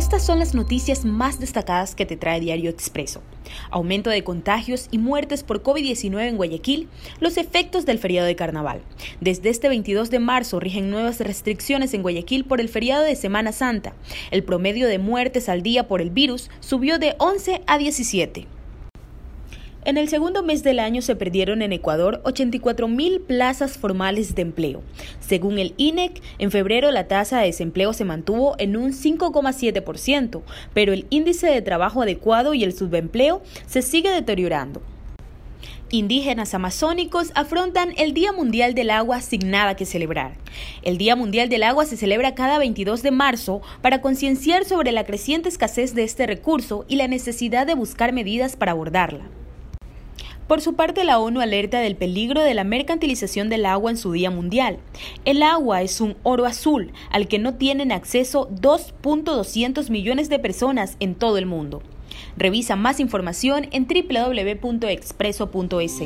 Estas son las noticias más destacadas que te trae Diario Expreso. Aumento de contagios y muertes por COVID-19 en Guayaquil, los efectos del feriado de carnaval. Desde este 22 de marzo rigen nuevas restricciones en Guayaquil por el feriado de Semana Santa. El promedio de muertes al día por el virus subió de 11 a 17. En el segundo mes del año se perdieron en Ecuador 84 mil plazas formales de empleo. Según el INEC, en febrero la tasa de desempleo se mantuvo en un 5,7%, pero el índice de trabajo adecuado y el subempleo se sigue deteriorando. Indígenas amazónicos afrontan el Día Mundial del Agua sin nada que celebrar. El Día Mundial del Agua se celebra cada 22 de marzo para concienciar sobre la creciente escasez de este recurso y la necesidad de buscar medidas para abordarla. Por su parte, la ONU alerta del peligro de la mercantilización del agua en su Día Mundial. El agua es un oro azul al que no tienen acceso 2.200 millones de personas en todo el mundo. Revisa más información en www.expreso.es.